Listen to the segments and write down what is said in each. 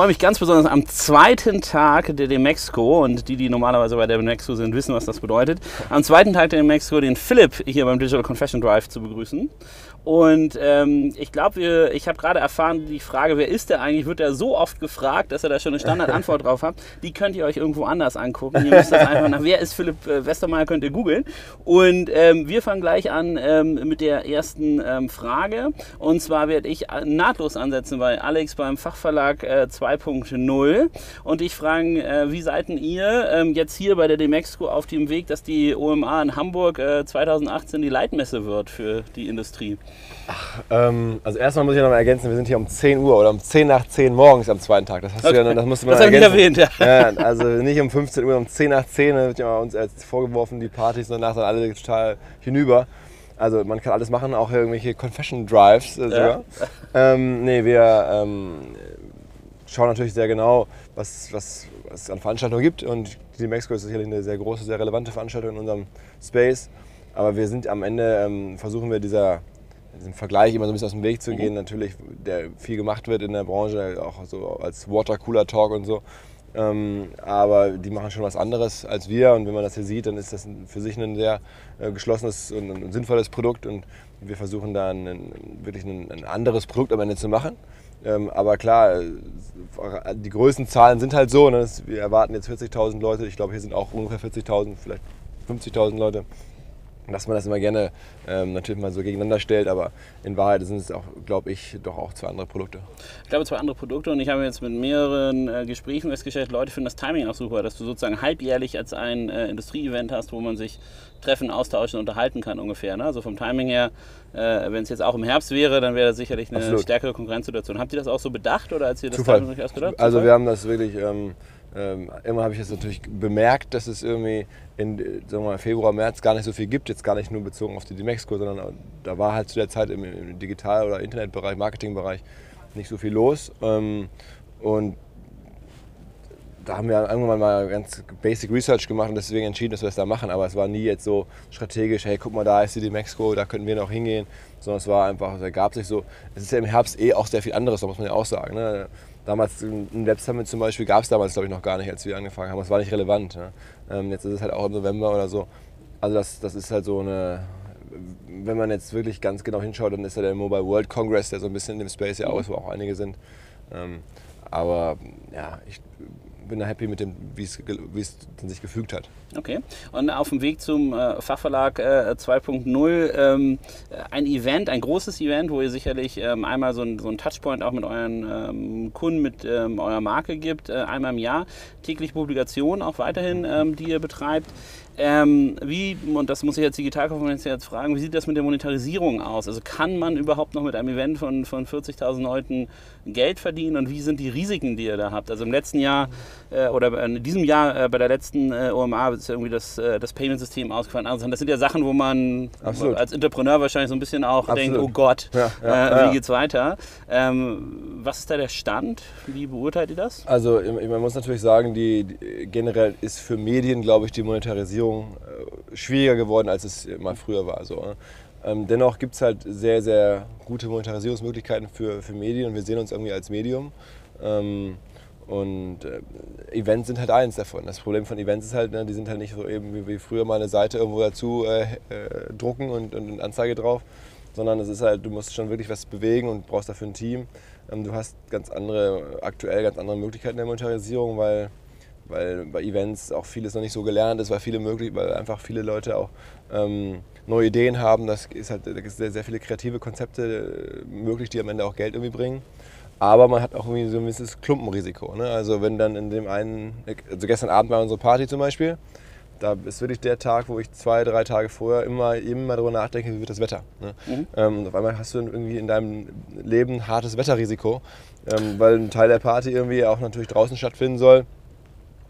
freue mich ganz besonders am zweiten Tag der Demexco und die, die normalerweise bei der Demexco sind, wissen, was das bedeutet. Am zweiten Tag der Demexco den Philipp hier beim Digital Confession Drive zu begrüßen. Und ähm, ich glaube, ich habe gerade erfahren, die Frage, wer ist der eigentlich, wird er so oft gefragt, dass er da schon eine Standardantwort drauf hat. Die könnt ihr euch irgendwo anders angucken. Ihr müsst das einfach nach, wer ist Philipp äh, Westermeier, könnt ihr googeln. Und ähm, wir fangen gleich an ähm, mit der ersten ähm, Frage. Und zwar werde ich nahtlos ansetzen bei Alex beim Fachverlag äh, 2.0. Und ich frage, äh, wie seid ihr ähm, jetzt hier bei der Demexco auf dem Weg, dass die OMA in Hamburg äh, 2018 die Leitmesse wird für die Industrie? Ach, ähm, also erstmal muss ich noch mal ergänzen, wir sind hier um 10 Uhr oder um 10 nach 10 morgens am zweiten Tag. Das, hast okay. du ja, das musst du mal das ergänzen. erwähnt, ja. ja. Also nicht um 15 Uhr, um 10 nach 10, dann wird ja uns vorgeworfen, die Partys danach sind alle total hinüber. Also man kann alles machen, auch irgendwelche Confession Drives äh, sogar. Ja. Ähm, nee, wir ähm, schauen natürlich sehr genau, was, was, was es an Veranstaltungen gibt. Und die Mexico ist sicherlich eine sehr große, sehr relevante Veranstaltung in unserem Space. Aber wir sind am Ende, ähm, versuchen wir dieser diesem Vergleich immer so ein bisschen aus dem Weg zu gehen, mhm. natürlich, der viel gemacht wird in der Branche, auch so als Watercooler-Talk und so. Ähm, aber die machen schon was anderes als wir und wenn man das hier sieht, dann ist das für sich ein sehr äh, geschlossenes und, und, sinnvolles Produkt und wir versuchen da ein, wirklich ein, ein, anderes Produkt am Ende zu machen. Ähm, aber klar, äh, die Größenzahlen sind halt so. Ne? Wir erwarten jetzt 40.000 Leute, ich glaube hier sind auch ungefähr 40.000, vielleicht 50.000 Leute dass man das immer gerne ähm, natürlich mal so gegeneinander stellt, aber in Wahrheit sind es auch, glaube ich, doch auch zwei andere Produkte. Ich glaube, zwei andere Produkte und ich habe jetzt mit mehreren äh, Gesprächen festgestellt, Leute finden das Timing auch super, dass du sozusagen halbjährlich als ein äh, Industrieevent hast, wo man sich treffen, austauschen, unterhalten kann ungefähr. Ne? Also vom Timing her, äh, wenn es jetzt auch im Herbst wäre, dann wäre das sicherlich eine Absolut. stärkere Konkurrenzsituation. Habt ihr das auch so bedacht oder als ihr das Zufall. Timing ausgedacht? Also wir haben das wirklich... Ähm, ähm, immer habe ich jetzt natürlich bemerkt, dass es irgendwie in sagen wir mal, Februar, März gar nicht so viel gibt. Jetzt gar nicht nur bezogen auf die Dimexco, sondern da war halt zu der Zeit im, im Digital- oder Internetbereich, Marketingbereich nicht so viel los. Ähm, und da haben wir irgendwann mal ganz Basic Research gemacht und deswegen entschieden, dass wir das da machen. Aber es war nie jetzt so strategisch, hey, guck mal, da ist die Dimexco, da könnten wir noch hingehen. Sondern es war einfach, es ergab sich so. Es ist ja im Herbst eh auch sehr viel anderes, muss man ja auch sagen. Ne? Damals ein Web Summit zum Beispiel gab es damals, glaube ich, noch gar nicht, als wir angefangen haben. Es war nicht relevant. Ne? Ähm, jetzt ist es halt auch im November oder so. Also das, das ist halt so eine, wenn man jetzt wirklich ganz genau hinschaut, dann ist ja der Mobile World Congress, der so ein bisschen in dem Space ja auch ist, wo auch einige sind. Ähm, aber ja, ich bin da happy mit dem, wie es sich gefügt hat. Okay. Und auf dem Weg zum äh, Fachverlag äh, 2.0 ähm, ein Event, ein großes Event, wo ihr sicherlich ähm, einmal so ein, so Touchpoint auch mit euren ähm, Kunden, mit ähm, eurer Marke gibt, äh, einmal im Jahr. Täglich Publikationen auch weiterhin, ähm, die ihr betreibt. Ähm, wie, und das muss ich jetzt Digitalkonferenz jetzt fragen, wie sieht das mit der Monetarisierung aus? Also kann man überhaupt noch mit einem Event von, von 40.000 Leuten Geld verdienen und wie sind die Risiken, die ihr da habt? Also im letzten Jahr äh, oder in diesem Jahr äh, bei der letzten äh, OMA ist irgendwie das, äh, das Payment-System ausgefallen. Also das sind ja Sachen, wo man Absolut. als Entrepreneur wahrscheinlich so ein bisschen auch Absolut. denkt, oh Gott, ja, ja, äh, wie ja. geht's weiter? Ähm, was ist da der Stand? Wie beurteilt ihr das? Also man muss natürlich sagen, die, die generell ist für Medien, glaube ich, die Monetarisierung Digitalisierung äh, schwieriger geworden, als es mal früher war. So. Ne? Ähm, dennoch gibt es halt sehr, sehr gute Monetarisierungsmöglichkeiten für, für Medien und wir sehen uns irgendwie als Medium. Ähm, und äh, Events sind halt eins davon. Das Problem von Events ist halt, ne, die sind halt nicht so eben wie, wie früher mal eine Seite irgendwo dazu äh, äh, drucken und, und eine Anzeige drauf, sondern es ist halt, du musst schon wirklich was bewegen und brauchst dafür ein Team. Ähm, du hast ganz andere, aktuell ganz andere Möglichkeiten der Monetarisierung, weil weil bei Events auch vieles noch nicht so gelernt ist, weil viele möglich, weil einfach viele Leute auch ähm, neue Ideen haben. Das ist halt, da gibt sehr, sehr viele kreative Konzepte äh, möglich, die am Ende auch Geld irgendwie bringen. Aber man hat auch irgendwie so ein gewisses Klumpenrisiko. Ne? Also wenn dann in dem einen, also gestern Abend war unsere Party zum Beispiel, da ist wirklich der Tag, wo ich zwei, drei Tage vorher immer, immer darüber nachdenke, wie wird das Wetter. Ne? Mhm. Ähm, und auf einmal hast du irgendwie in deinem Leben ein hartes Wetterrisiko, ähm, weil ein Teil der Party irgendwie auch natürlich draußen stattfinden soll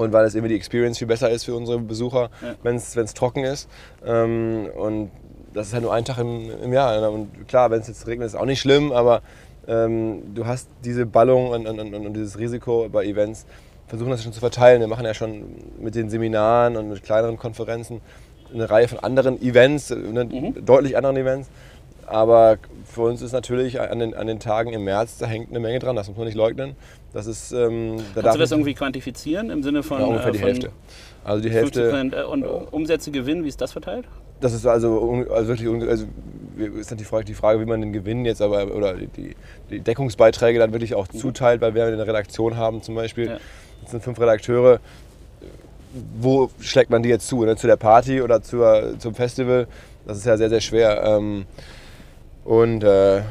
und weil es irgendwie die Experience viel besser ist für unsere Besucher, ja. wenn es trocken ist. Ähm, und das ist halt nur ein Tag im, im Jahr. Und klar, wenn es jetzt regnet, ist es auch nicht schlimm, aber ähm, du hast diese Ballung und, und, und, und, dieses Risiko bei Events, versuchen das schon zu verteilen. Wir machen ja schon mit den Seminaren und mit kleineren Konferenzen eine Reihe von anderen Events, ne, mhm. deutlich anderen Events. Aber für uns ist natürlich an den, an den Tagen im März, da hängt eine Menge dran, das muss man nicht leugnen. Das ist, ähm, da Kannst du das irgendwie quantifizieren im Sinne von. Ja, ungefähr die von Hälfte. Also die Hälfte. Äh, und Umsätze, Gewinn, wie ist das verteilt? Das ist also, also wirklich, also ist natürlich die Frage, die Frage, wie man den Gewinn jetzt aber oder die, die Deckungsbeiträge dann wirklich auch zuteilt, weil wir eine Redaktion haben zum Beispiel. Ja. Das sind fünf Redakteure. Wo schlägt man die jetzt zu? Ne? Zu der Party oder zur, zum Festival? Das ist ja sehr, sehr schwer. Ähm, und äh,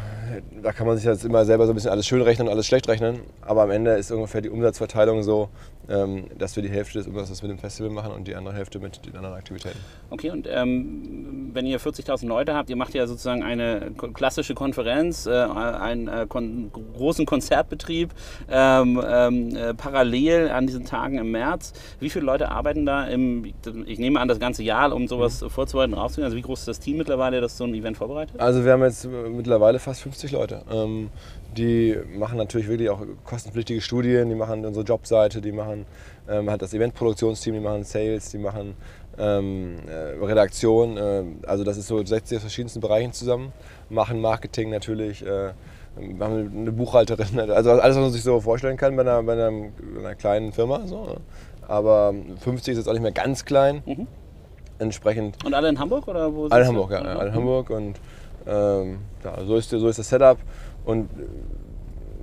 da kann man sich jetzt immer selber so ein bisschen alles schön rechnen und alles schlecht rechnen. Aber am Ende ist ungefähr die Umsatzverteilung so, ähm, dass wir die Hälfte des Umsatzes mit dem Festival machen und die andere Hälfte mit den anderen Aktivitäten. Okay, und ähm, wenn ihr 40.000 Leute habt, ihr macht ja sozusagen eine klassische Konferenz, äh, einen äh, kon großen Konzertbetrieb ähm, ähm, äh, parallel an diesen Tagen im März. Wie viele Leute arbeiten da? Im, ich nehme an, das ganze Jahr, um sowas mhm. vorzubereiten, rauszugehen. Also wie groß ist das Team mittlerweile, das so ein Event vorbereitet? Also wir haben jetzt mittlerweile fast 50 Leute. Ähm, die machen natürlich wirklich auch kostenpflichtige Studien, die machen unsere Jobseite, die machen ähm, halt das Eventproduktionsteam, die machen Sales, die machen ähm, äh, Redaktion. Äh, also das ist so, setzt sich aus verschiedensten Bereichen zusammen, machen Marketing natürlich. Äh, wir haben eine Buchhalterin, also alles, was man sich so vorstellen kann bei einer, bei einer, bei einer kleinen Firma. So. Ne? Aber 50 ist jetzt auch nicht mehr ganz klein. Mhm. Entsprechend. Und alle in Hamburg oder wo? Alle in Hamburg, ja, alle in Hamburg und ähm, ja, so, ist, so ist das Setup. Und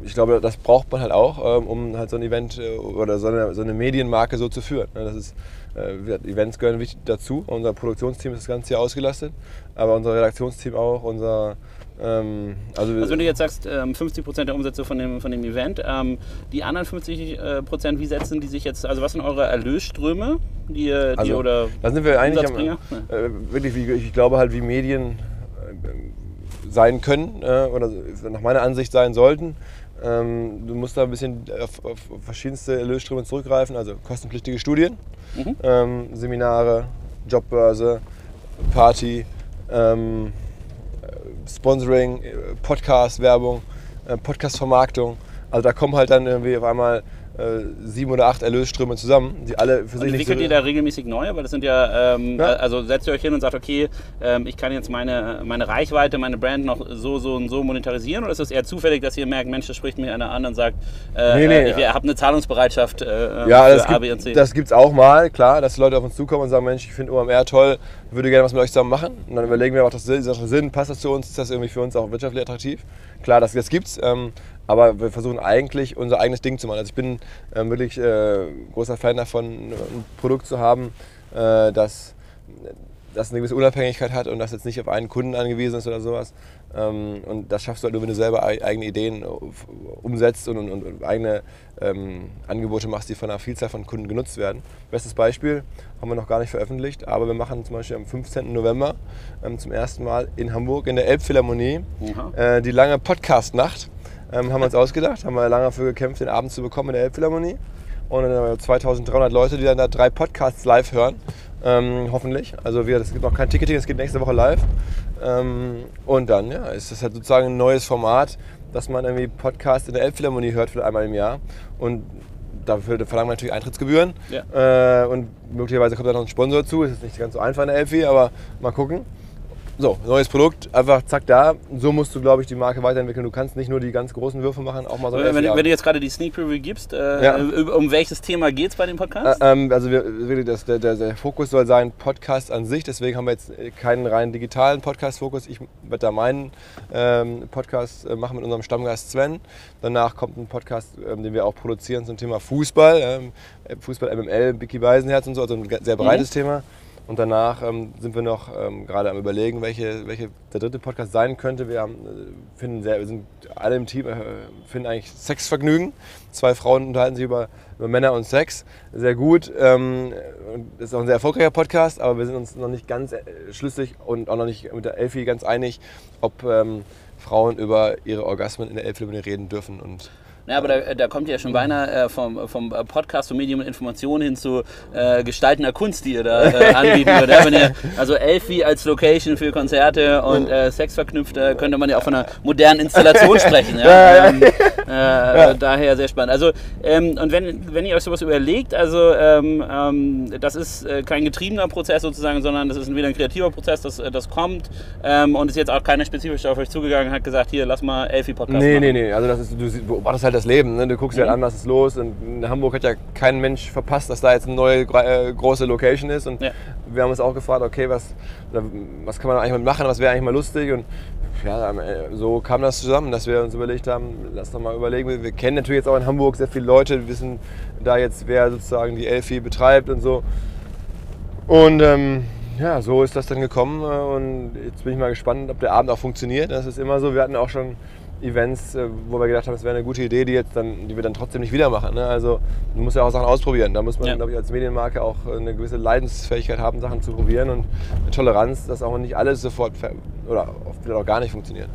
ich glaube, das braucht man halt auch, ähm, um halt so ein Event äh, oder so eine, so eine Medienmarke so zu führen. Das ist, äh, Events gehören wichtig dazu. Unser Produktionsteam ist das ganze Jahr ausgelastet, aber unser Redaktionsteam auch, unser ähm, also, also, wenn du jetzt sagst, 50 ähm, Prozent der Umsätze von dem, von dem Event, die anderen 50 äh, Prozent, wie setzen die sich jetzt, also was sind eure Erlösströme? Die, die also, oder da sind wir eigentlich am, äh, wirklich, wie, ich glaube halt, wie Medien sein können äh, oder nach meiner Ansicht sein sollten. Ähm, du musst da ein bisschen auf, auf verschiedenste Erlösströme zurückgreifen, also kostenpflichtige Studien, mhm. ähm, Seminare, Jobbörse, Party, ähm, Sponsoring, Podcast-Werbung, äh, Podcast-Vermarktung. Also da kommen halt dann irgendwie auf einmal äh, sieben oder acht Erlösströme zusammen, die alle für sich. Und entwickelt so ihr da regelmäßig neue? Weil das sind ja, ähm, ja, also setzt ihr euch hin und sagt, okay, ähm, ich kann jetzt meine, meine Reichweite, meine Brand noch so, so und so monetarisieren? Oder ist es eher zufällig, dass ihr merkt, Mensch, das spricht mir einer an und sagt, äh, nee, nee, ich ja. habe eine Zahlungsbereitschaft äh, ja, für das A, B und C? Das gibt es auch mal, klar, dass Leute auf uns zukommen und sagen, Mensch, ich finde OMR toll, würde gerne was mit euch zusammen machen. Und dann überlegen wir, macht das Sinn, passt das zu uns, ist das irgendwie für uns auch wirtschaftlich attraktiv? Klar, das, das es. Ähm, aber wir versuchen eigentlich unser eigenes Ding zu machen. Also ich bin äh, wirklich äh, großer Fan davon, ein Produkt zu haben, äh, das, das eine gewisse Unabhängigkeit hat und das jetzt nicht auf einen Kunden angewiesen ist oder sowas. Ähm, und das schaffst du halt nur, wenn du selber eigene Ideen umsetzt und, und, und eigene ähm, Angebote machst, die von einer Vielzahl von Kunden genutzt werden. Bestes Beispiel haben wir noch gar nicht veröffentlicht, aber wir machen zum Beispiel am 15. November ähm, zum ersten Mal in Hamburg in der Elbphilharmonie äh, die lange Podcast-Nacht ähm, haben wir uns ausgedacht, haben wir lange dafür gekämpft, den Abend zu bekommen in der Elbphilharmonie. Und dann haben wir 2300 Leute, die dann da drei Podcasts live hören. Ähm, hoffentlich. Also es gibt noch kein Ticketing, es geht nächste Woche live. Ähm, und dann ja, ist das halt sozusagen ein neues Format, dass man irgendwie Podcasts in der Elbphilharmonie hört, vielleicht einmal im Jahr. Und dafür verlangen wir natürlich Eintrittsgebühren. Ja. Äh, und möglicherweise kommt da noch ein Sponsor dazu. Das ist nicht ganz so einfach in der Elfi, aber mal gucken. So, neues Produkt, einfach zack da. So musst du, glaube ich, die Marke weiterentwickeln. Du kannst nicht nur die ganz großen Würfe machen, auch mal so wenn, wenn, wenn du jetzt gerade die Sneak Preview gibst, äh, ja. um welches Thema geht es bei dem Podcast? Äh, ähm, also wir, das, der, der, der, Fokus soll sein Podcast an sich. Deswegen haben wir jetzt keinen rein digitalen Podcast-Fokus. Ich werde da meinen ähm, Podcast äh, machen mit unserem Stammgast Sven. Danach kommt ein Podcast, ähm, den wir auch produzieren zum Thema Fußball. Ähm, Fußball MML, Vicky Beisenherz und so, also ein sehr breites mhm. Thema. Und danach ähm, sind wir noch ähm, gerade am überlegen, welche, welche der dritte Podcast sein könnte. Wir, haben, äh, finden sehr, wir sind alle im Team, äh, finden eigentlich Sexvergnügen. Zwei Frauen unterhalten sich über, über Männer und Sex. Sehr gut. Ähm, ist auch ein sehr erfolgreicher Podcast, aber wir sind uns noch nicht ganz äh, schlüssig und auch noch nicht mit der Elfi ganz einig, ob ähm, Frauen über ihre Orgasmen in der Elfi reden dürfen. Und ja, aber da, da kommt ja schon beinahe äh, vom, vom Podcast, vom Medium und Information hin zu äh, gestaltender Kunst, die ihr da äh, anbieten würdet. Wenn ihr, also Elfi als Location für Konzerte und äh, Sex verknüpft, könnte man ja auch von einer modernen Installation sprechen. Ja? Ähm, äh, daher sehr spannend. Also, ähm, und wenn, wenn ihr euch sowas überlegt, also ähm, ähm das ist äh, kein getriebener Prozess sozusagen, sondern das ist wieder ein kreativer Prozess, das, das kommt ähm, und ist jetzt auch keiner spezifisch auf euch zugegangen und hat gesagt, hier, lass mal Elfi-Podcast nee, machen. Nee, nee, nee, also das ist, du, das halt das Leben. Ne? Du guckst mhm. dir halt an, was ist los. Und in Hamburg hat ja kein Mensch verpasst, dass da jetzt eine neue äh, große Location ist. Und ja. wir haben uns auch gefragt, okay, was, was kann man eigentlich mal machen, was wäre eigentlich mal lustig. Und ja, so kam das zusammen, dass wir uns überlegt haben, lass doch mal überlegen. Wir kennen natürlich jetzt auch in Hamburg sehr viele Leute, wissen da jetzt, wer sozusagen die Elfi betreibt und so. Und ähm, ja, so ist das dann gekommen äh, und jetzt bin ich mal gespannt, ob der Abend auch funktioniert. Das ist immer so. Wir hatten auch schon Events, äh, wo wir gedacht haben, es wäre eine gute Idee, die, jetzt dann, die wir dann trotzdem nicht wieder machen. Ne? Also man muss ja auch Sachen ausprobieren. Da muss man, ja. glaube ich, als Medienmarke auch eine gewisse Leidensfähigkeit haben, Sachen zu probieren und eine Toleranz, dass auch nicht alles sofort oder vielleicht auch gar nicht funktioniert.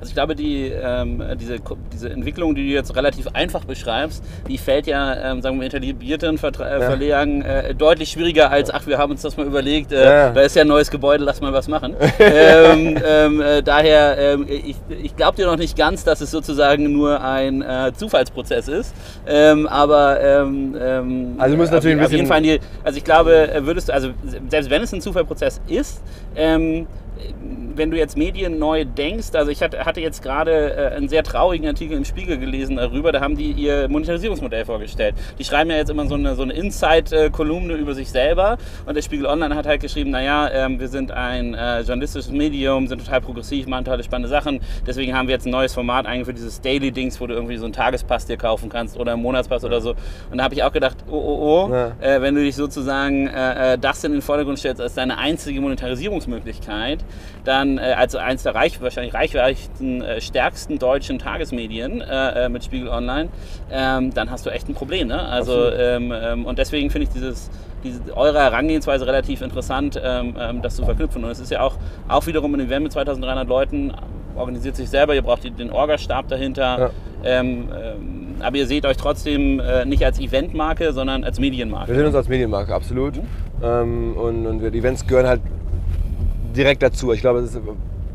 Also ich glaube, die, ähm, diese, diese Entwicklung, die du jetzt relativ einfach beschreibst, die fällt ja, ähm, sagen wir, etablierten Vertra äh, ja. Verlegern äh, deutlich schwieriger als, ach, wir haben uns das mal überlegt, äh, ja. da ist ja ein neues Gebäude, lass mal was machen. ähm, ähm äh, daher, ähm, ich, ich glaube dir noch nicht ganz, dass es sozusagen nur ein äh, Zufallsprozess ist, ähm, aber also muss natürlich auf, auf jeden Fall, die, also ich glaube, äh, würdest du, also selbst wenn es ein Zufallsprozess ist, wenn du jetzt Medien neu denkst, also ich hatte jetzt gerade äh, einen sehr traurigen Artikel im Spiegel gelesen darüber, da haben die ihr Monetarisierungsmodell vorgestellt. Die schreiben ja jetzt immer so eine, so eine Inside-Kolumne über sich selber und der Spiegel Online hat halt geschrieben, naja, ähm, wir sind ein äh, journalistisches Medium, sind total progressiv, machen tolle spannende Sachen, deswegen haben wir jetzt ein neues Format für dieses Daily-Dings, wo du irgendwie so einen Tagespass dir kaufen kannst oder einen Monatspass ja. oder so. Und da habe ich auch gedacht, oh, oh, oh, ja. äh, wenn du dich sozusagen äh, äh, das in den Vordergrund stellst als deine einzige Monetarisierungsmöglichkeit, dann äh, als eines der reich, wahrscheinlich reichweiten, äh, stärksten deutschen Tagesmedien äh, äh, mit Spiegel Online, ähm, dann hast du echt ein Problem. Ne? Also, ähm, ähm, und deswegen finde ich dieses, diese, eure Herangehensweise relativ interessant, ähm, ähm, das zu verknüpfen. Und es ist ja auch, auch wiederum ein Event mit 2300 Leuten, organisiert sich selber, ihr braucht den Orga-Stab dahinter. Ja. Ähm, aber ihr seht euch trotzdem äh, nicht als Eventmarke, sondern als Medienmarke. Wir sehen uns als Medienmarke, absolut. Mhm. und, und die Events gehören halt direkt dazu. Ich glaube, es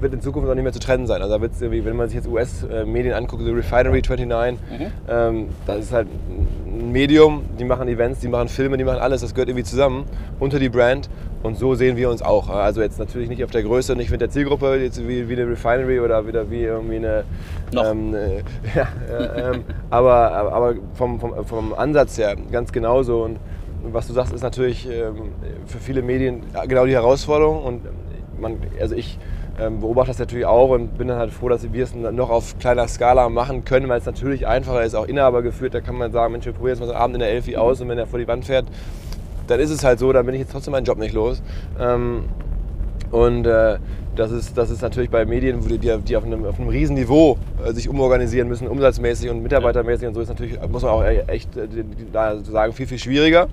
wird in Zukunft auch nicht mehr zu trennen sein. Also da wird's irgendwie, wenn man sich jetzt US-Medien anguckt, so Refinery 29, mhm. ähm, das ist halt ein Medium, die machen Events, die machen Filme, die machen alles, das gehört irgendwie zusammen unter die Brand und so sehen wir uns auch. Also jetzt natürlich nicht auf der Größe, nicht mit der Zielgruppe, jetzt wie, wie eine Refinery oder wieder wie irgendwie eine... Ähm, äh, ja, äh, ähm, aber aber vom, vom, vom Ansatz her ganz genauso und was du sagst, ist natürlich ähm, für viele Medien genau die Herausforderung und man, also ich ähm, beobachte das natürlich auch und bin dann halt froh, dass wir es noch auf kleiner Skala machen können, weil es natürlich einfacher ist, auch Inhaber geführt. Da kann man sagen, Mensch, wir probieren jetzt mal so einen Abend in der Elfi aus und wenn er vor die Wand fährt, dann ist es halt so, dann bin ich jetzt trotzdem meinen Job nicht los. Ähm, und äh, das, ist, das ist natürlich bei Medien, die, die auf, einem, auf einem riesen Niveau äh, sich umorganisieren müssen, umsatzmäßig und mitarbeitermäßig und so, ist natürlich, muss man auch e-, echt äh, da sagen, viel, viel schwieriger.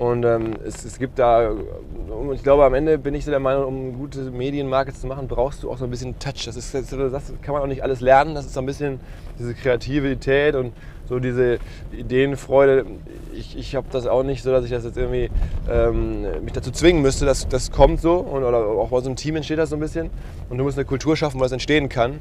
Und ähm, es, es, gibt da, und ich glaube, am Ende bin ich so der Meinung, um gute Medienmarke zu machen, brauchst du auch so ein bisschen Touch. Das, ist, das kann man auch nicht alles lernen. Das ist so ein bisschen diese Kreativität und so diese Ideenfreude. Ich, ich habe das auch nicht so, dass ich das jetzt irgendwie ähm, mich dazu zwingen müsste. Das, das kommt so und, oder auch bei so einem Team entsteht das so ein bisschen. Und du musst eine Kultur schaffen, wo das entstehen kann.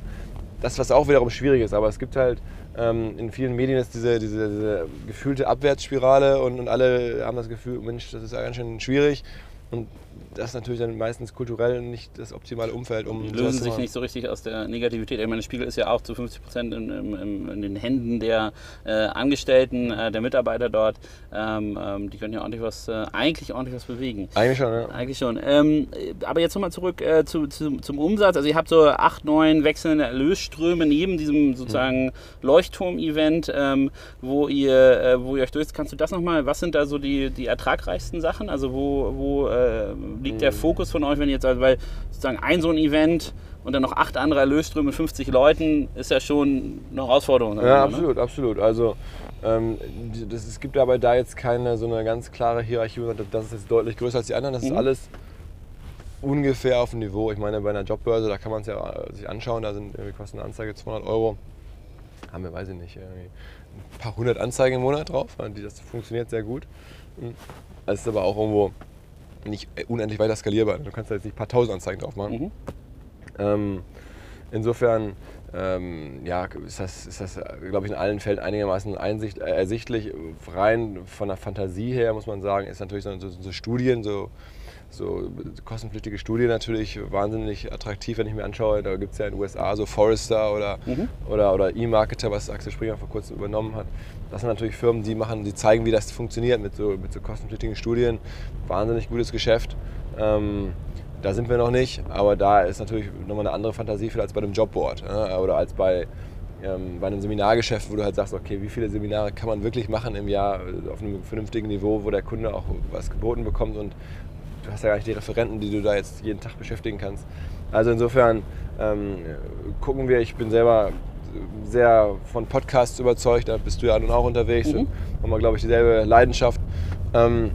Das, was auch wiederum schwierig ist. Aber es gibt halt ähm, in vielen Medien ist diese, diese, diese gefühlte Abwärtsspirale und, und alle haben das Gefühl, Mensch, das ist ja ganz schön schwierig. Und das ist natürlich dann meistens kulturell nicht das optimale Umfeld, um. Die lösen sich nicht so richtig aus der Negativität. Ich meine, Spiegel ist ja auch zu 50 Prozent in, in, in, den Händen der äh, Angestellten, äh, der Mitarbeiter dort. Ähm, ähm, die können ja ordentlich was, äh, eigentlich ordentlich was bewegen. Eigentlich schon, ja. Eigentlich schon. Ähm, aber jetzt nochmal zurück äh, zu, zu, zum Umsatz. Also, ihr habt so acht, neun wechselnde Erlösströme neben diesem sozusagen mhm. Leuchtturm-Event, ähm, wo, ihr, äh, wo ihr euch durch. Kannst du das nochmal? Was sind da so die, die ertragreichsten Sachen? Also, wo, wo äh, liegt der Fokus von euch, wenn ihr jetzt, also, weil sozusagen ein so ein Event und dann noch acht andere Erlösströme mit 50 Leuten ist ja schon eine Herausforderung. Ja, ne? absolut, absolut. Also ähm, das, es gibt aber da jetzt keine so eine ganz klare Hierarchie, das ist jetzt deutlich größer als die anderen. Das mhm. ist alles ungefähr auf dem Niveau. Ich meine, bei einer Jobbörse, da kann man es ja äh, sich anschauen, da sind irgendwie kostet eine Anzeige 200 Euro. Haben wir, weiß ich nicht, ein paar hundert Anzeigen im Monat drauf. Das funktioniert sehr gut. Es ist aber auch irgendwo nicht unendlich weiter skalierbar. Du kannst da jetzt nicht ein paar tausend Anzeigen drauf machen. Mhm. Ähm, insofern ähm, ja, ist das, ist das glaube ich, in allen Fällen einigermaßen einsicht, äh, ersichtlich. Rein von der Fantasie her muss man sagen, ist natürlich so, so, so Studien, so so kostenpflichtige Studien natürlich wahnsinnig attraktiv, wenn ich mir anschaue. Da gibt es ja in den USA so Forrester oder, mhm. oder, oder E-Marketer, was Axel Springer vor kurzem übernommen hat. Das sind natürlich Firmen, die machen, die zeigen, wie das funktioniert mit so, mit so kostenpflichtigen Studien. Wahnsinnig gutes Geschäft. Ähm, da sind wir noch nicht, aber da ist natürlich nochmal eine andere Fantasie als bei einem Jobboard äh, oder als bei, ähm, bei einem Seminargeschäft, wo du halt sagst, okay, wie viele Seminare kann man wirklich machen im Jahr auf einem vernünftigen Niveau, wo der Kunde auch was geboten bekommt und du hast ja gar nicht die Referenten, die du da jetzt jeden Tag beschäftigen kannst. Also insofern ähm, gucken wir, ich bin selber sehr von Podcasts überzeugt, da bist du ja nun auch unterwegs mhm. und haben wir, glaube ich, dieselbe Leidenschaft. Ähm,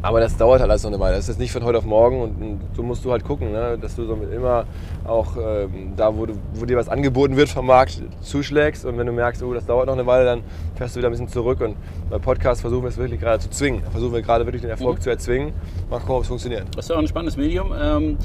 aber das dauert halt alles noch eine Weile. Das ist nicht von heute auf morgen und, und so musst du halt gucken, ne? dass du so immer auch ähm, da, wo, du, wo, dir was angeboten wird vom Markt, zuschlägst und wenn du merkst, oh, das dauert noch eine Weile, dann fährst du wieder ein bisschen zurück und bei Podcasts versuchen wir es wirklich gerade zu zwingen. Versuchen wir gerade wirklich den Erfolg mhm. zu erzwingen. Mal gucken, ob es funktioniert. Das ist ja auch ein spannendes Medium. Ähm,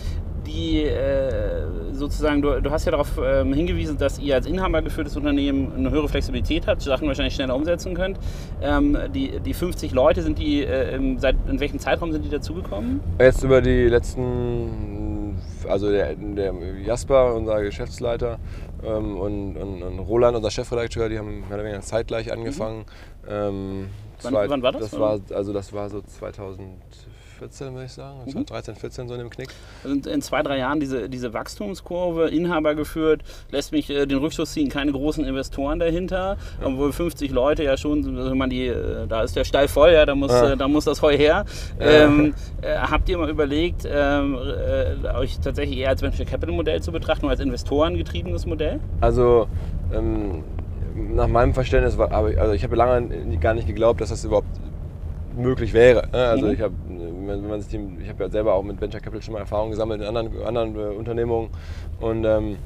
die äh, sozusagen, du, du, hast ja darauf ähm, hingewiesen, dass ihr als Inhaber geführtes Unternehmen eine höhere Flexibilität habt, Sachen wahrscheinlich schneller umsetzen könnt. Ähm, die, die 50 Leute, sind die, äh, seit, in welchem Zeitraum sind die dazugekommen? Jetzt über die letzten, also der, der Jasper, unser Geschäftsleiter, ähm, und, und, und, Roland, unser Chefredakteur, die haben mehr oder weniger zeitgleich angefangen. Mhm. Wann, zwei, wann, war das? Das war, also das war so 2000 14, würde ich sagen. Mhm. 13, 14 so in dem Knick. Also in zwei, drei Jahren diese, diese Wachstumskurve, Inhaber geführt, lässt mich äh, den Rückschluss ziehen, keine großen Investoren dahinter, ja. obwohl 50 Leute ja schon, also man die, äh, da ist der Stall voll, ja, da muss, ja. Äh, da muss das Heu her. Ähm, äh, habt ihr mal überlegt, ähm, äh, euch tatsächlich eher als Venture Capital Modell zu betrachten, als Investoren getriebenes Modell? Also ähm, nach meinem Verständnis war, also ich habe lange gar nicht geglaubt, dass das überhaupt möglich wäre. Ne? Also mhm. ich habe wenn man sich ich habe ja selber auch mit Venture Capital schon mal Erfahrung gesammelt in anderen, anderen äh, Unternehmungen und ähm,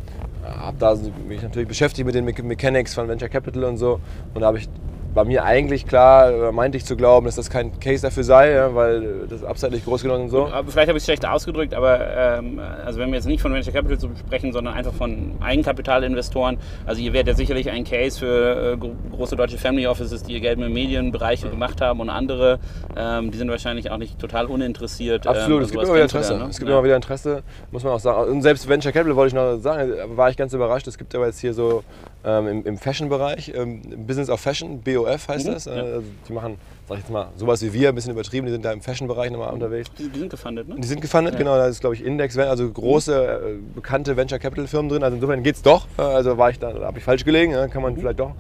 habe da mich natürlich beschäftigt mit den Mechanics von Venture Capital und so und da habe ich war mir eigentlich klar, meinte ich zu glauben, dass das kein Case dafür sei, ja, weil das Upside nicht groß genug und so. Vielleicht habe ich es schlecht ausgedrückt, aber ähm, also wenn wir jetzt nicht von Venture Capital sprechen, sondern einfach von Eigenkapitalinvestoren, also ihr werdet ja sicherlich ein Case für äh, große deutsche Family Offices, die ihr Geld im Medienbereich mhm. gemacht haben und andere, ähm, die sind wahrscheinlich auch nicht total uninteressiert. Ähm, Absolut, ähm, es gibt immer wieder Interesse. Ne? Es gibt ja. immer wieder Interesse, muss man auch sagen. Und selbst Venture Capital wollte ich noch sagen, war ich ganz überrascht. Es gibt aber jetzt hier so ähm, im, im Fashion-Bereich, ähm, Business of Fashion, BOF heißt mhm, das. Also die machen, sag ich jetzt mal, sowas wie wir, ein bisschen übertrieben, die sind da im Fashion-Bereich nochmal unterwegs. Die, die, sind gefundet, ne? Die sind gefundet, ja. genau. Da ist, glaube ich, Index, also große, äh, bekannte Venture Capital-Firmen drin. Also insofern geht es doch. Äh, also war ich da, habe ich falsch gelegen, äh, kann man mhm. vielleicht doch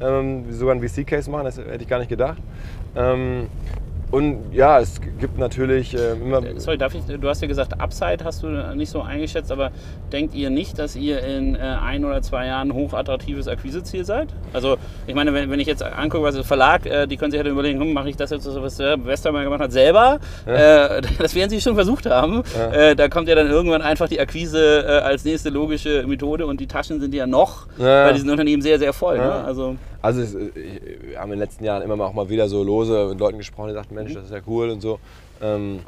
ähm, sogar einen VC-Case machen, das hätte ich gar nicht gedacht. Ähm, und ja, es gibt natürlich äh, immer. Äh, sorry, darf ich, du hast ja gesagt, Upside hast du nicht so eingeschätzt, aber denkt ihr nicht, dass ihr in äh, ein oder zwei Jahren ein hochattraktives Akquiseziel seid? Also, ich meine, wenn, wenn ich jetzt angucke, was der Verlag, äh, die können sich halt überlegen, hm, mache ich das jetzt, was der Westermann gemacht hat, selber? Ja. Äh, das werden sie schon versucht haben. Ja. Äh, da kommt ja dann irgendwann einfach die Akquise als nächste logische Methode und die Taschen sind ja noch ja. bei diesen Unternehmen sehr, sehr voll. Ne? Also, also es, wir haben in den letzten Jahren immer auch mal wieder so lose mit Leuten gesprochen, die sagten, Mensch, das ist ja cool und so. Ähm,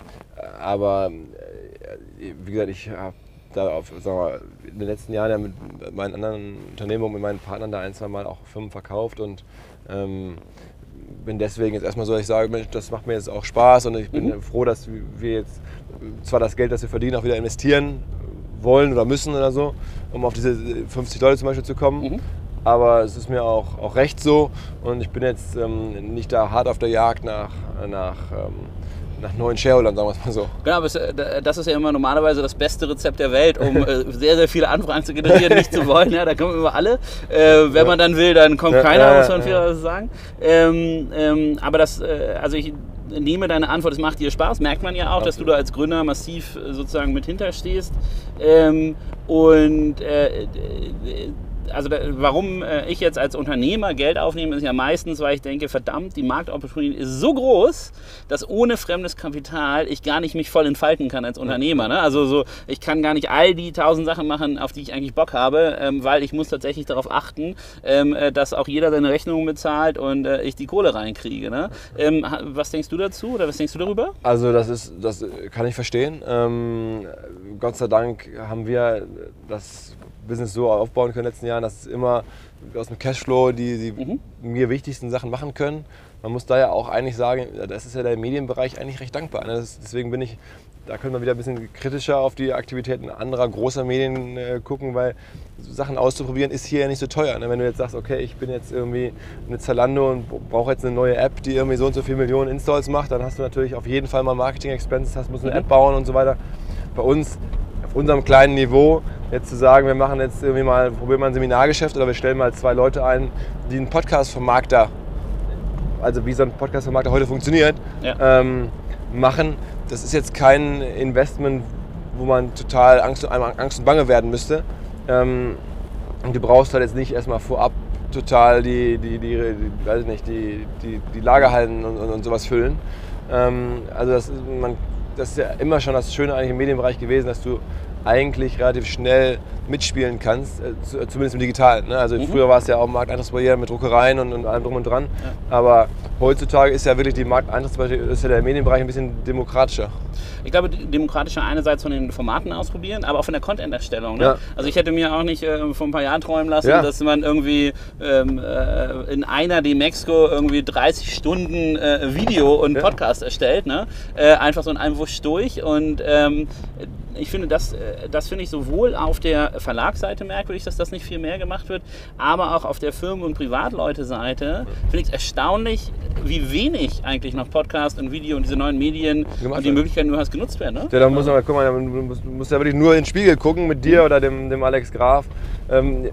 aber äh, wie gesagt, ich habe da auf, sagen wir, in den letzten Jahren ja mit meinen anderen Unternehmungen, mit meinen Partnern da ein, zwei Mal auch Firmen verkauft und ähm, bin deswegen jetzt erstmal so, dass ich sage, Mensch, das macht mir jetzt auch Spaß und ich bin mhm. froh, dass wir jetzt zwar das Geld, das wir verdienen, auch wieder investieren wollen oder müssen oder so, um auf diese 50 Leute zum Beispiel zu kommen. Mhm aber es ist mir auch, auch recht so und ich bin jetzt ähm, nicht da hart auf der Jagd nach, nach, ähm, nach neuen Shareholdern, sagen wir es mal so. Genau, aber äh, das ist ja immer normalerweise das beste Rezept der Welt, um äh, sehr, sehr viele Anfragen zu generieren, nicht zu wollen. Ja, da kommen immer alle. Äh, wenn ja. man dann will, dann kommt ja, keiner, ja, muss man fairerweise sagen. Ähm, ähm, aber das, äh, also ich nehme deine Antwort, es macht dir Spaß, merkt man ja auch, Absolut. dass du da als Gründer massiv äh, sozusagen mit hinterstehst. Ähm, und äh, also da, warum äh, ich jetzt als Unternehmer Geld aufnehme, ist ja meistens, weil ich denke, verdammt, die Marktopportunität ist so groß, dass ohne fremdes Kapital ich gar nicht mich voll entfalten kann als Unternehmer. Ne? Also so, ich kann gar nicht all die tausend Sachen machen, auf die ich eigentlich Bock habe, ähm, weil ich muss tatsächlich darauf achten, ähm, äh, dass auch jeder seine Rechnungen bezahlt und äh, ich die Kohle reinkriege. Ne? Ähm, was denkst du dazu oder was denkst du darüber? Also das ist, das kann ich verstehen. Ähm, Gott sei Dank haben wir das Business so aufbauen können in den letzten Jahren, dass es immer aus dem Cashflow die, die mhm. mir wichtigsten Sachen machen können. Man muss da ja auch eigentlich sagen, das ist ja der Medienbereich eigentlich recht dankbar. Ne? deswegen bin ich da können wir wieder ein bisschen kritischer auf die Aktivitäten anderer großer Medien äh, gucken, weil Sachen auszuprobieren ist hier ja nicht so teuer. Ne? Wenn du jetzt sagst, okay, ich bin jetzt irgendwie eine Zalando und brauche jetzt eine neue App, die irgendwie so und so viele Millionen Installs macht, dann hast du natürlich auf jeden Fall mal Marketing-Expenses, hast, musst eine mhm. App bauen und so weiter. Bei uns unserem kleinen Niveau jetzt zu sagen, wir machen jetzt irgendwie mal, probieren mal ein Seminargeschäft oder wir stellen mal zwei Leute ein, die einen Podcast-Vermarkter, also wie so ein Podcast-Vermarkter heute funktioniert, ja. ähm, machen. Das ist jetzt kein Investment, wo man total Angst, Angst und Bange werden müsste. Ähm, und du brauchst halt jetzt nicht erstmal vorab total die, die, die, die weiß nicht, die, die, die Lagerhallen und, und, und sowas füllen. Ähm, also das, man, das ist ja immer schon das Schöne eigentlich im Medienbereich gewesen, dass du eigentlich relativ schnell mitspielen kannst, äh, zumindest im Digitalen. Ne? Also mhm. früher war es ja auch Markteintrittsbarriere mit Druckereien und, und allem drum und dran. Ja. Aber heutzutage ist ja wirklich die Markteintrittsbarriere, ist ja der Medienbereich ein bisschen demokratischer. Ich glaube, demokratischer einerseits von den Formaten ausprobieren, aber auch von der Content-Erstellung. Ne? Ja. Also ich hätte mir auch nicht äh, vor ein paar Jahren träumen lassen, ja. dass man irgendwie ähm, äh, in einer Demexco irgendwie 30 Stunden äh, Video und Podcast erstellt. Ne? Äh, einfach so in einem Wusch durch und ähm, ich finde, das, äh, das finde ich sowohl auf der Verlagsseite merkwürdig, dass das nicht viel mehr gemacht wird, aber auch auf der Firmen- und Privatleute-Seite finde ich es erstaunlich, wie wenig eigentlich noch Podcast und Video und diese neuen Medien Gemacht und die Möglichkeiten du hast genutzt werden. Ne? Ja, da muss man, guck mal, man muss, muss ja wirklich nur in den Spiegel gucken mit dir mhm. oder dem, dem Alex Graf. Ähm,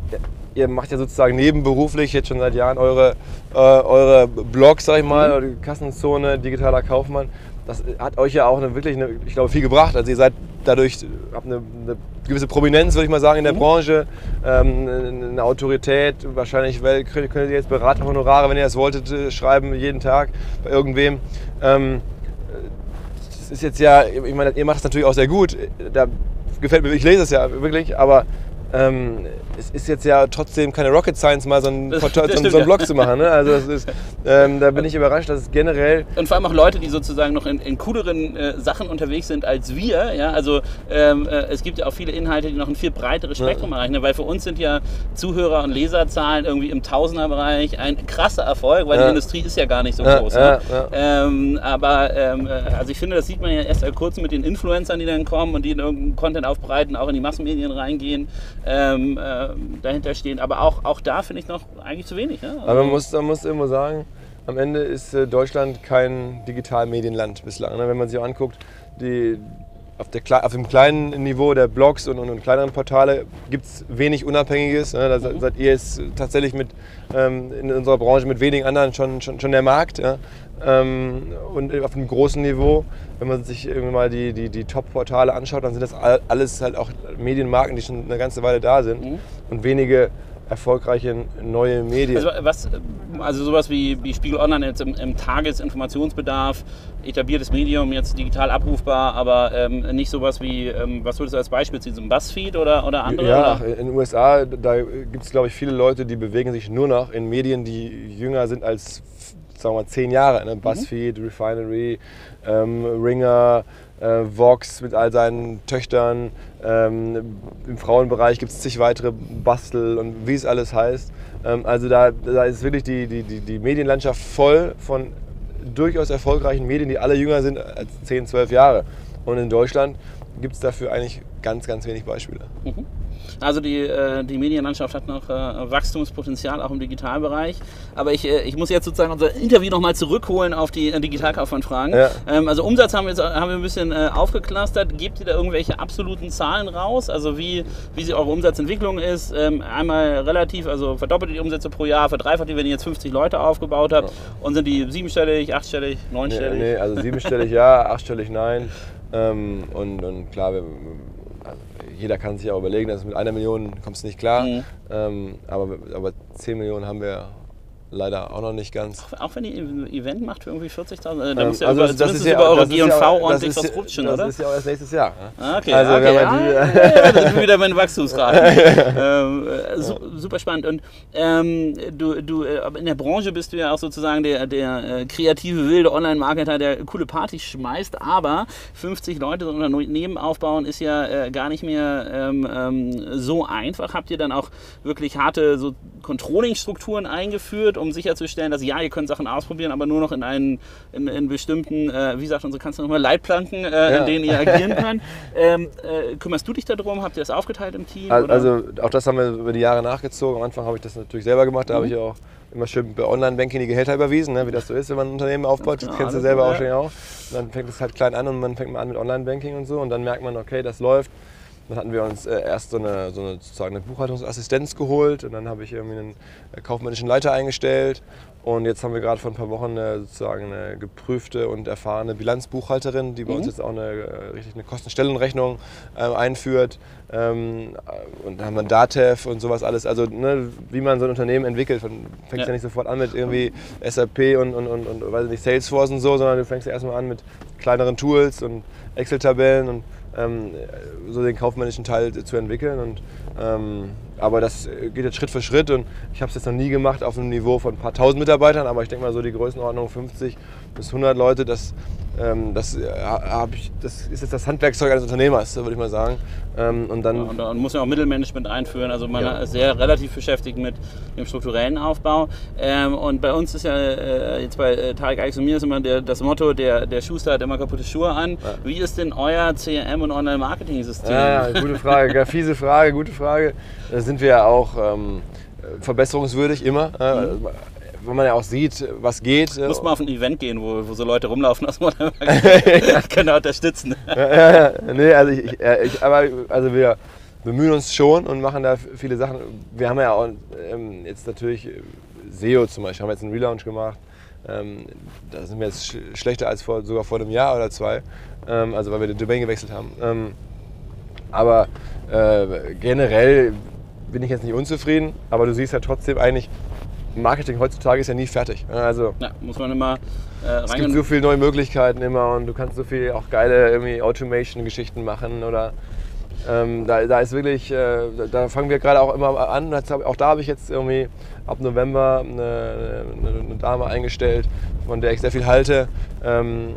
ihr macht ja sozusagen nebenberuflich jetzt schon seit Jahren eure, äh, eure Blogs, sag ich mal, mhm. Kassenzone, digitaler Kaufmann das hat euch ja auch eine, wirklich, eine, ich glaube, viel gebracht. Also ihr seid dadurch, habt eine, eine gewisse Prominenz, würde ich mal sagen, in der mhm. Branche, ähm, eine Autorität. Wahrscheinlich könnt ihr jetzt Beraterhonorare, wenn ihr das wolltet, äh, schreiben jeden Tag bei irgendwem. Ähm, das ist jetzt ja, ich meine, ihr macht es natürlich auch sehr gut. Da gefällt mir, ich lese es ja wirklich, aber ähm, es ist jetzt ja trotzdem keine Rocket Science, mal so einen, Portal, so, so einen Blog zu machen. Ne? Also ist, ähm, da bin ich überrascht, dass es generell. Und vor allem auch Leute, die sozusagen noch in, in cooleren äh, Sachen unterwegs sind als wir. Ja? Also ähm, äh, es gibt ja auch viele Inhalte, die noch ein viel breiteres Spektrum ja. erreichen. Ne? Weil für uns sind ja Zuhörer- und Leserzahlen irgendwie im Tausenderbereich ein krasser Erfolg, weil ja. die Industrie ist ja gar nicht so ja, groß. Ne? Ähm, aber ähm, äh, also ich finde, das sieht man ja erst seit kurzem mit den Influencern, die dann kommen und die irgendeinen Content aufbereiten, auch in die Massenmedien reingehen ähm, äh, dahinter stehen. Aber auch, auch da finde ich noch eigentlich zu wenig. Ne? Aber man muss, man muss immer sagen, am Ende ist äh, Deutschland kein Digitalmedienland bislang. Ne? Wenn man sich anguckt, die, auf, der, auf, dem kleinen Niveau der Blogs und, und, und kleineren Portale gibt es wenig Unabhängiges. Ne? Da mhm. seid ihr jetzt tatsächlich mit, ähm, in unserer Branche mit wenigen anderen schon, schon, schon der Markt. Ja? Ähm, und auf einem großen Niveau, wenn man sich irgendwie mal die, die, die Top-Portale anschaut, dann sind das alles halt auch Medienmarken, die schon eine ganze Weile da sind mhm. und wenige erfolgreiche neue Medien. Also, was, also sowas wie, wie Spiegel Online jetzt im, im Tagesinformationsbedarf, etabliertes Medium, jetzt digital abrufbar, aber ähm, nicht sowas wie, ähm, was würdest du als Beispiel ziehen, so ein Buzzfeed oder, oder andere? Ja, oder? in den USA, da gibt es glaube ich viele Leute, die bewegen sich nur noch in Medien, die jünger sind als sagen wir mal, zehn Jahre. Ne? Buzzfeed, mhm. Refinery, ähm, Ringer, äh, Vox mit all seinen Töchtern. Ähm, Im Frauenbereich gibt es zig weitere Bastel und wie es alles heißt. Ähm, also da, da ist wirklich die, die, die, die Medienlandschaft voll von durchaus erfolgreichen Medien, die alle jünger sind als 10, 12 Jahre. Und in Deutschland gibt es dafür eigentlich ganz, ganz wenig Beispiele. Mhm. Also die, äh, die Medienlandschaft hat noch äh, Wachstumspotenzial, auch im Digitalbereich. Aber ich, äh, ich muss jetzt sozusagen unser Interview nochmal zurückholen auf die Digitalkaufmann-Fragen. Ja. Ähm, also Umsatz haben wir, jetzt, haben wir ein bisschen aufgeklustert. Gebt ihr da irgendwelche absoluten Zahlen raus? Also wie, wie sie eure Umsatzentwicklung ist? Ähm, einmal relativ, also verdoppelt die Umsätze pro Jahr, verdreifacht die, wenn ihr jetzt 50 Leute aufgebaut habt. Ja. Und sind die siebenstellig, achtstellig, neunstellig? Nee, nee also siebenstellig ja, achtstellig nein. Ähm, und, und klar, wir, jeder kann sich auch überlegen, dass mit einer Million kommst du nicht klar. Mhm. Ähm, aber, aber 10 Millionen haben wir leider auch noch nicht ganz. Auch, auch wenn ihr ein Event macht für irgendwie 40.000, äh, da ähm, muss ja also über, das ist ja, über eure G&V ja, ordentlich was rutschen, das oder? Das ist ja auch erst nächstes Jahr. Ah, okay, also, okay. Ah, die, ja, ja, das ist wieder meine Wachstumsrate. ähm, äh, su super spannend. Und ähm, du, du, äh, in der Branche bist du ja auch sozusagen der, der äh, kreative, wilde Online-Marketer, der coole Partys schmeißt, aber 50 Leute so ein Unternehmen aufbauen ist ja äh, gar nicht mehr ähm, ähm, so einfach. Habt ihr dann auch wirklich harte so Controlling-Strukturen eingeführt um sicherzustellen, dass ja, ihr könnt Sachen ausprobieren, aber nur noch in einen in, in bestimmten, äh, wie sagt unsere Kanzlerin nochmal, Leitplanken, äh, ja. in denen ihr agieren könnt. Ähm, äh, kümmerst du dich darum? Habt ihr das aufgeteilt im Team? Also, also, auch das haben wir über die Jahre nachgezogen. Am Anfang habe ich das natürlich selber gemacht, da mhm. habe ich auch immer schön bei Online-Banking die Gehälter überwiesen, ne, wie das so ist, wenn man ein Unternehmen aufbaut. Das genau, kennst du selber auch schon auch. dann fängt es halt klein an und man fängt mal an mit Online-Banking und so und dann merkt man, okay, das läuft. Dann hatten wir uns äh, erst so eine, so eine, sozusagen eine Buchhaltungsassistenz geholt und dann habe ich irgendwie einen äh, kaufmännischen Leiter eingestellt und jetzt haben wir gerade vor ein paar Wochen eine, sozusagen eine geprüfte und erfahrene Bilanzbuchhalterin, die bei mhm. uns jetzt auch eine, äh, richtig eine Kostenstellenrechnung äh, einführt. Ähm, und dann haben wir DATEV und sowas alles. Also ne, wie man so ein Unternehmen entwickelt. Fängt ja. ja nicht sofort an mit irgendwie SAP und, und, und, und weiß nicht, Salesforce und so, sondern du fängst ja erstmal an mit kleineren Tools und Excel-Tabellen und ähm, so den kaufmännischen Teil zu entwickeln. Und, ähm, aber das geht jetzt Schritt für Schritt und ich habe es jetzt noch nie gemacht auf einem Niveau von ein paar tausend Mitarbeitern, aber ich denke mal so die Größenordnung 50 bis 100 Leute, das, das, äh, ich, das ist jetzt das Handwerkszeug eines Unternehmers, würde ich mal sagen. Ähm, und dann, ja, und dann muss man auch Mittelmanagement einführen. Also man ja. ist sehr relativ beschäftigt mit dem strukturellen Aufbau. Ähm, und bei uns ist ja äh, jetzt bei äh, Tarek Alex und mir ist immer der, das Motto, der, der Schuster hat immer kaputte Schuhe an. Ja. Wie ist denn euer CRM und Online-Marketing-System? Ja, gute Frage, fiese Frage, gute Frage. Da sind wir ja auch ähm, verbesserungswürdig immer. Mhm wenn man ja auch sieht, was geht. Muss man auf ein Event gehen, wo, wo so Leute rumlaufen aus Modern Können unterstützen. ja, ja. Nee, also ich, ich, aber also wir bemühen uns schon und machen da viele Sachen. Wir haben ja auch ähm, jetzt natürlich SEO zum Beispiel, haben wir jetzt einen Relaunch gemacht. Ähm, da sind wir jetzt sch schlechter als vor, sogar vor einem Jahr oder zwei, ähm, also weil wir die Domain gewechselt haben. Ähm, aber äh, generell bin ich jetzt nicht unzufrieden, aber du siehst ja trotzdem eigentlich, Marketing heutzutage ist ja nie fertig. Also ja, muss man immer äh, Es gibt so viele neue Möglichkeiten immer und du kannst so viel auch geile Automation-Geschichten machen oder ähm, da, da, ist wirklich, äh, da fangen wir gerade auch immer an. Auch da habe ich jetzt irgendwie ab November eine, eine, eine, Dame eingestellt, von der ich sehr viel halte. Ähm,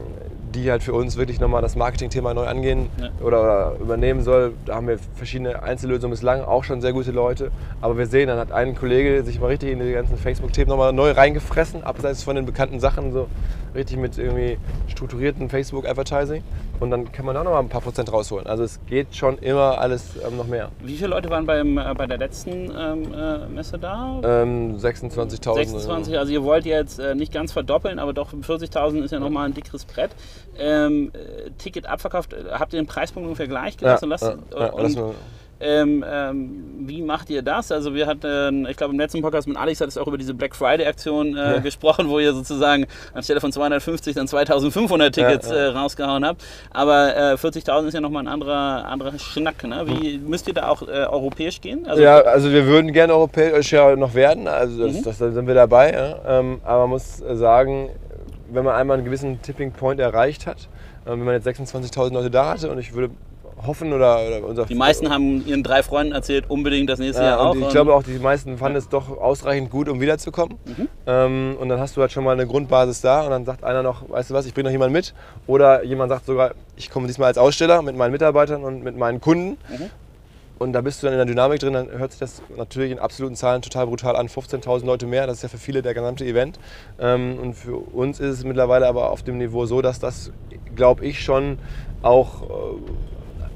die halt für uns wirklich nochmal das Marketing-Thema neu angehen ja. oder, oder, übernehmen soll. Da haben wir verschiedene Einzellösungen bislang, auch schon sehr gute Leute. Aber wir sehen, dann hat ein Kollege sich mal richtig in die ganzen Facebook-Themen nochmal neu reingefressen, abseits von den bekannten Sachen, so richtig mit irgendwie strukturierten Facebook-Advertising. Und dann kann man da nochmal ein paar Prozent rausholen. Also es geht schon immer alles ähm, noch mehr. Wie viele Leute waren beim, äh, bei der letzten ähm, äh, Messe da? Ähm, 26.000. 26, also ihr wollt jetzt äh, nicht ganz verdoppeln, aber doch 40.000 ist ja nochmal ein dickeres Brett ähm, äh, Ticket abverkauft. Äh, habt ihr den Preispunkt ungefähr gleich gelassen? Ja, ja, ja, und, ähm, ähm, wie macht ihr das? Also wir hatten, ich glaube im letzten Podcast mit Alex hat es auch über diese Black Friday Aktion äh, ja. gesprochen, wo ihr sozusagen anstelle von 250 dann 2500 Tickets ja, ja. Äh, rausgehauen habt. Aber äh, 40.000 ist ja nochmal ein anderer, anderer Schnack. Ne? Wie müsst ihr da auch äh, europäisch gehen? Also ja, also wir würden gerne europäisch ja noch werden. Also das, mhm. das, da sind wir dabei. Ähm, aber man muss sagen, wenn man einmal einen gewissen Tipping Point erreicht hat, äh, wenn man jetzt 26.000 Leute da hatte und ich würde hoffen oder, oder unser Die meisten haben ihren drei Freunden erzählt, unbedingt das nächste ja, Jahr auch. Ich glaube auch, die meisten fanden ja. es doch ausreichend gut, um wiederzukommen. Mhm. Ähm, und dann hast du halt schon mal eine Grundbasis da und dann sagt einer noch, weißt du was, ich bringe noch jemanden mit. Oder jemand sagt sogar, ich komme diesmal als Aussteller mit meinen Mitarbeitern und mit meinen Kunden. Mhm. Und da bist du dann in der Dynamik drin, dann hört sich das natürlich in absoluten Zahlen total brutal an. 15.000 Leute mehr, das ist ja für viele der gesamte Event. Ähm, und für uns ist es mittlerweile aber auf dem Niveau so, dass das, glaube ich, schon auch äh,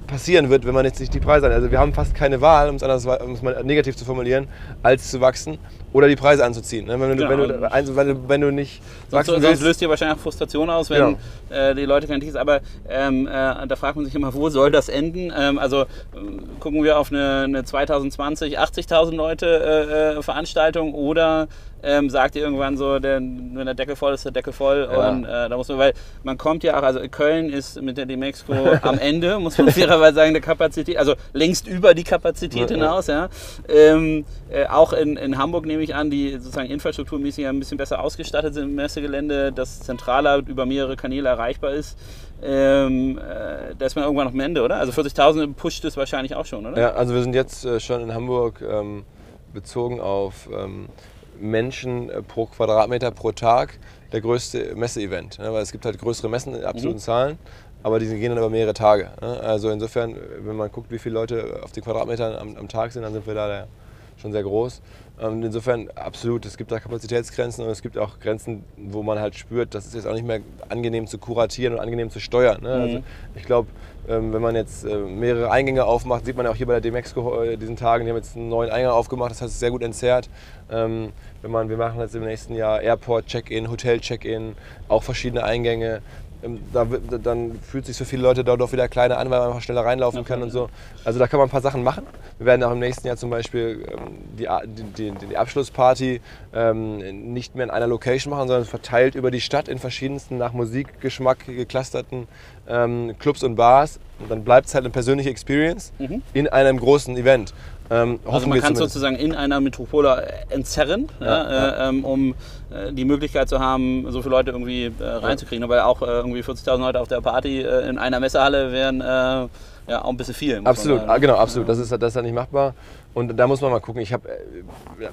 passieren wird, wenn man jetzt nicht die Preise an. Also wir haben fast keine Wahl, um es, anders, um es mal negativ zu formulieren, als zu wachsen oder die Preise anzuziehen. Ne? Wenn, du, ja, wenn, du, also, wenn, du, nicht sonst, wachsen willst, sonst löst dir wahrscheinlich auch Frustration aus, wenn äh, die Leute kein Tickets. Aber ähm, äh, da fragt man sich immer, wo soll das enden? Ähm, also äh, gucken wir auf eine, eine 2020 80.000 Leute äh, äh, Veranstaltung oder ähm, sagt ihr irgendwann so, der, wenn der Deckel voll ist, der Deckel voll. Ja. Und äh, da muss man, weil man kommt ja auch, also Köln ist mit der Demexco am Ende, muss man fairerweise sagen, der Kapazität, also längst über die Kapazität hinaus. Ja. Ähm, äh, auch in, in Hamburg nehme ich an, die sozusagen infrastrukturmäßig ein bisschen besser ausgestattet sind im Messegelände, das zentraler über mehrere Kanäle erreichbar ist. Ähm, äh, da ist man irgendwann noch am Ende, oder? Also 40.000 pusht es wahrscheinlich auch schon, oder? Ja, also wir sind jetzt äh, schon in Hamburg ähm, bezogen auf ähm, Menschen äh, pro Quadratmeter pro Tag der größte Messeevent. Ne? Weil es gibt halt größere Messen in absoluten mhm. Zahlen, aber die gehen dann über mehrere Tage. Ne? Also insofern, wenn man guckt, wie viele Leute auf den Quadratmetern am, am, Tag sind, dann sind wir da der schon sehr groß. Ähm, insofern absolut, es gibt da Kapazitätsgrenzen und es gibt auch Grenzen, wo man halt spürt, das ist jetzt auch nicht mehr angenehm zu kuratieren und angenehm zu steuern. Ne? Also mhm. Also ich glaube, ähm, wenn man jetzt äh, mehrere Eingänge aufmacht, sieht man ja auch hier bei der Demexco äh, diesen Tagen, die haben jetzt einen neuen Eingang aufgemacht, das hat sich sehr gut entzerrt. Ähm, wenn man, wir machen jetzt im nächsten Jahr Airport Check-in, Hotel Check-in, auch verschiedene Eingänge. Ähm, da, dann fühlt sich so viele Leute dort auch wieder kleiner an, weil man einfach schneller reinlaufen kann und so. Also da kann man ein paar Sachen machen. Wir werden auch im nächsten Jahr zum Beispiel die, die, die, die Abschlussparty nicht mehr in einer Location machen, sondern verteilt über die Stadt in verschiedensten nach Musikgeschmack geclusterten Clubs und Bars. Und dann bleibt es halt eine persönliche Experience mhm. in einem großen Event. Ähm, also man kann sozusagen in einer Metropole entzerren, ja, ja, äh, ähm, um äh, die Möglichkeit zu haben, so viele Leute irgendwie äh, reinzukriegen. Aber auch äh, irgendwie 40.000 Leute auf der Party äh, in einer Messehalle wären äh, ja auch ein bisschen viel. Absolut, ah, genau, absolut. Das ist, das ist ja nicht machbar. Und da muss man mal gucken. Ich habe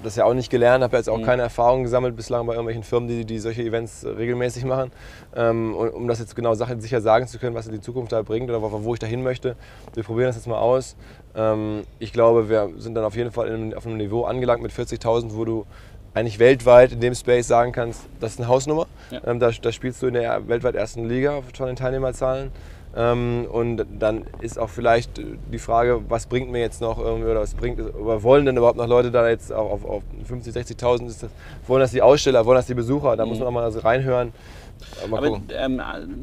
das ja auch nicht gelernt, habe jetzt auch mhm. keine Erfahrung gesammelt bislang bei irgendwelchen Firmen, die, die solche Events regelmäßig machen. Ähm, um das jetzt genau sicher sagen zu können, was in die Zukunft da bringt oder wo ich da hin möchte. Wir probieren das jetzt mal aus. Ähm, ich glaube, wir sind dann auf jeden Fall auf einem Niveau angelangt mit 40.000, wo du eigentlich weltweit in dem Space sagen kannst, das ist eine Hausnummer. Ja. Ähm, da, da, spielst du in der weltweit ersten Liga von den Teilnehmerzahlen. Ähm, und dann ist auch vielleicht die Frage, was bringt mir jetzt noch oder was bringt oder wollen denn überhaupt noch Leute da jetzt auch auf, auf 50, 60.000? Wollen das die Aussteller, wollen das die Besucher? Da mhm. muss man auch mal reinhören. Aber ähm,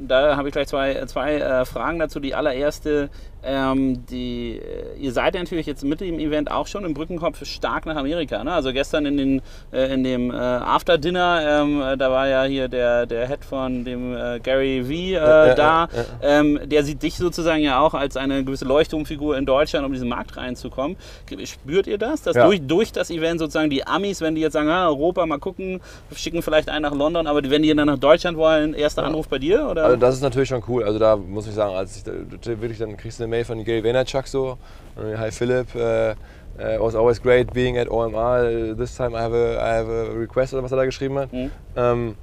da habe ich gleich zwei, zwei äh, Fragen dazu. Die allererste, ähm, die, äh, ihr seid ja natürlich jetzt mit dem Event auch schon im Brückenkopf stark nach Amerika. Ne? Also gestern in, den, äh, in dem äh, After Dinner, ähm, äh, da war ja hier der, der Head von dem äh, Gary V da. Ähm, der sieht dich sozusagen ja auch als eine gewisse Leuchtturmfigur in Deutschland, um diesen Markt reinzukommen. Spürt ihr das? Dass ja. durch, durch das Event sozusagen die Amis, wenn die jetzt sagen, ah, Europa, mal gucken, schicken vielleicht einen nach London, aber wenn die dann nach Deutschland wollen, erster ja. Anruf bei dir? Oder? Also das ist natürlich schon cool. Also da muss ich sagen, als ich da, wirklich dann kriegst du eine Mail von Gary Vaynerchuk so. Hi Philip, uh, uh, was always great being at OMR. This time I have a, I have a request oder was er da geschrieben hat. Mhm. Ähm,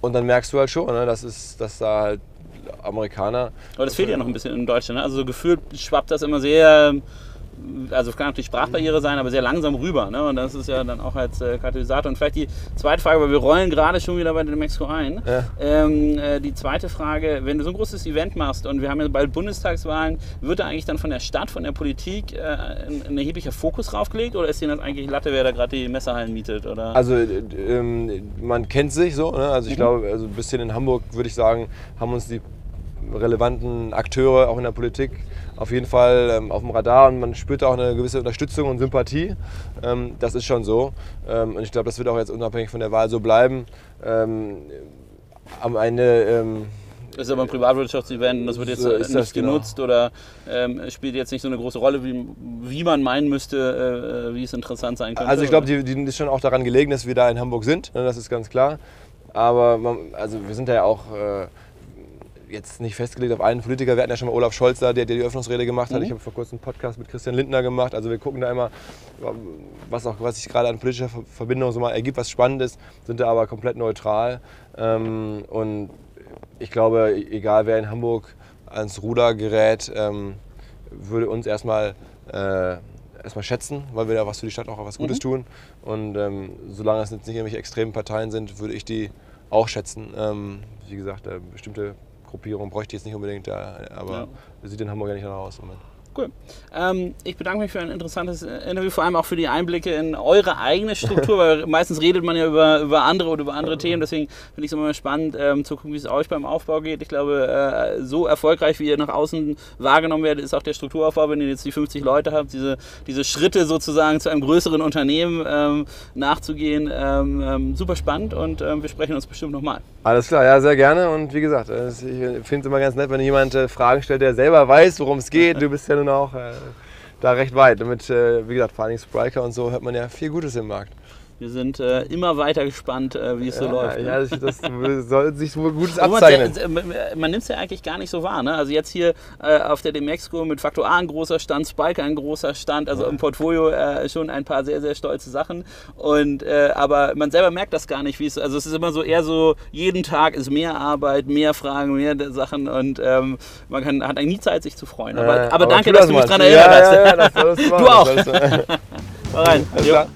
und dann merkst du halt schon, ne, dass, ist, dass da halt Amerikaner. Aber das fehlt ja noch ein bisschen in Deutschland. Ne? Also so gefühlt schwappt das immer sehr also es kann natürlich Sprachbarriere sein, aber sehr langsam rüber. Ne? Und das ist ja dann auch als äh, Katalysator. Und vielleicht die zweite Frage, weil wir rollen gerade schon wieder bei der Mexiko ein. Ja. Ähm, äh, die zweite Frage, wenn du so ein großes Event machst und wir haben ja bald Bundestagswahlen, wird da eigentlich dann von der Stadt, von der Politik äh, ein, ein, erheblicher Fokus draufgelegt oder ist denen das eigentlich Latte, wer da gerade die Messerhallen mietet? Oder? Also ähm, man kennt sich so. Ne? Also ich mhm. glaube, also ein bisschen in Hamburg würde ich sagen, haben uns die relevanten Akteure auch in der Politik auf jeden Fall ähm, auf dem Radar und man spürt auch eine gewisse Unterstützung und Sympathie. Ähm, das ist schon so. Ähm, und ich glaube, das wird auch jetzt unabhängig von der Wahl so bleiben. Ähm, am Ende. Ähm, das ist aber ein Privatwirtschaftsevent und das wird jetzt so nicht das, genau. genutzt genau. oder ähm, spielt jetzt nicht so eine große Rolle, wie, wie man meinen müsste, äh, wie es interessant sein könnte. Also ich glaube, die, die ist schon auch daran gelegen, dass wir da in Hamburg sind, ne, das ist ganz klar. Aber man, also wir sind ja auch äh, jetzt nicht festgelegt auf einen Politiker. Wir hatten ja schon mal Olaf Scholz da, der, der die Öffnungsrede gemacht hat. Mhm. Ich habe vor kurzem einen Podcast mit Christian Lindner gemacht. Also wir gucken da immer, was, auch, was sich gerade an politischer Verbindung so mal ergibt, was spannend ist, sind da aber komplett neutral. Ähm, und ich glaube, egal wer in Hamburg ans Ruder gerät, ähm, würde uns erstmal äh, erstmal schätzen, weil wir da was für die Stadt auch was Gutes mhm. tun. Und ähm, solange es jetzt nicht irgendwelche extremen Parteien sind, würde ich die auch schätzen. Ähm, wie gesagt, äh, bestimmte Gruppierung bräuchte ich jetzt nicht unbedingt, aber ja. sieht in Hamburg ja nicht danach aus. Moment. Cool. Ähm, ich bedanke mich für ein interessantes Interview, vor allem auch für die Einblicke in eure eigene Struktur, weil meistens redet man ja über, über andere oder über andere Themen. Deswegen finde ich es immer spannend ähm, zu gucken, wie es euch beim Aufbau geht. Ich glaube, äh, so erfolgreich, wie ihr nach außen wahrgenommen werdet, ist auch der Strukturaufbau, wenn ihr jetzt die 50 Leute habt, diese, diese Schritte sozusagen zu einem größeren Unternehmen ähm, nachzugehen. Ähm, ähm, super spannend und ähm, wir sprechen uns bestimmt nochmal. Alles klar, ja, sehr gerne. Und wie gesagt, ich finde es immer ganz nett, wenn jemand äh, Fragen stellt, der selber weiß, worum es geht. Du bist ja nun auch äh, da recht weit. Damit, äh, wie gesagt, vor allem Spriker und so hört man ja viel Gutes im Markt. Wir sind äh, immer weiter gespannt, äh, wie es so ja, läuft. Ne? Ja, das soll sich wohl Gutes abzeichnen. Man, man nimmt es ja eigentlich gar nicht so wahr. Ne? Also jetzt hier äh, auf der Demexco mit Faktor A ein großer Stand, Spike ein großer Stand, also ja. im Portfolio äh, schon ein paar sehr, sehr stolze Sachen. Und, äh, aber man selber merkt das gar nicht, wie es Also es ist immer so eher so, jeden Tag ist mehr Arbeit, mehr Fragen, mehr Sachen und ähm, man kann, hat eigentlich nie Zeit, sich zu freuen. Aber, aber, aber danke, dass du mich daran erinnert hast. Das, das du auch. Mal rein. Klar.